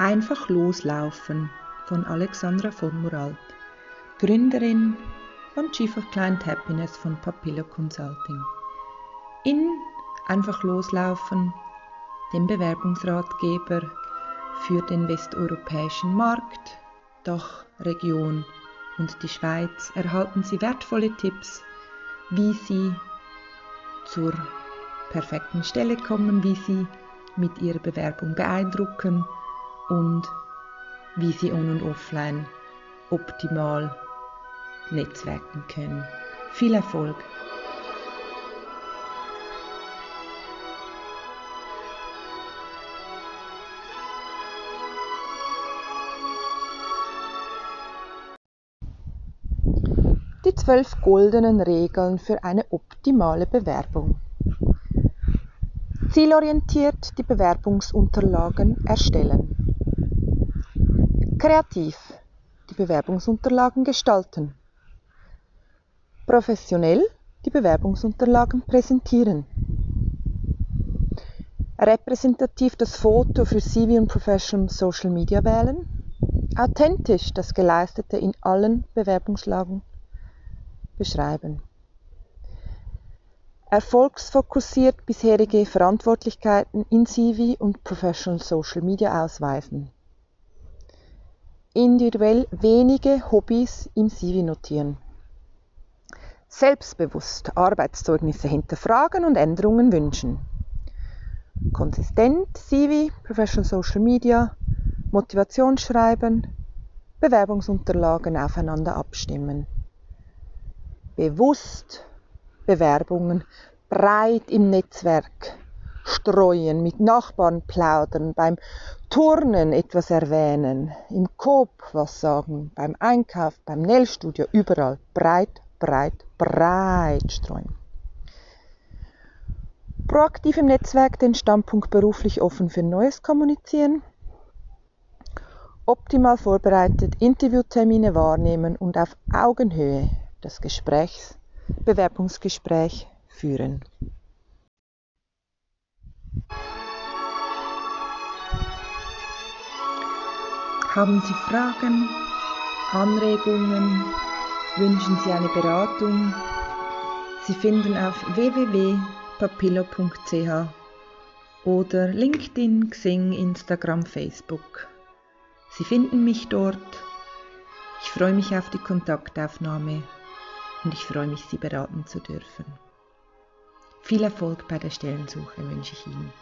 Einfach loslaufen von Alexandra von Moralt, Gründerin und Chief of Client Happiness von Papillo Consulting. In Einfach loslaufen, dem Bewerbungsratgeber für den westeuropäischen Markt, Dachregion und die Schweiz erhalten Sie wertvolle Tipps, wie Sie zur perfekten Stelle kommen, wie Sie mit Ihrer Bewerbung beeindrucken und wie Sie on- und offline optimal netzwerken können. Viel Erfolg! Die zwölf goldenen Regeln für eine optimale Bewerbung. Zielorientiert die Bewerbungsunterlagen erstellen. Kreativ die Bewerbungsunterlagen gestalten. Professionell die Bewerbungsunterlagen präsentieren. Repräsentativ das Foto für CV und Professional Social Media wählen. Authentisch das Geleistete in allen Bewerbungslagen beschreiben. Erfolgsfokussiert bisherige Verantwortlichkeiten in CV und Professional Social Media ausweisen. Individuell wenige Hobbys im CV notieren. Selbstbewusst Arbeitszeugnisse hinterfragen und Änderungen wünschen. Konsistent CV, Professional Social Media, Motivationsschreiben, Bewerbungsunterlagen aufeinander abstimmen bewusst Bewerbungen breit im Netzwerk streuen, mit Nachbarn plaudern, beim Turnen etwas erwähnen, im Coop was sagen, beim Einkauf, beim Nailstudio, überall breit, breit, breit streuen. Proaktiv im Netzwerk den Standpunkt beruflich offen für Neues kommunizieren. Optimal vorbereitet Interviewtermine wahrnehmen und auf Augenhöhe das Gesprächs, Bewerbungsgespräch führen. Haben Sie Fragen, Anregungen, wünschen Sie eine Beratung? Sie finden auf www.papillo.ch oder LinkedIn, Xing, Instagram, Facebook. Sie finden mich dort. Ich freue mich auf die Kontaktaufnahme und ich freue mich, Sie beraten zu dürfen. Viel Erfolg bei der Stellensuche wünsche ich Ihnen.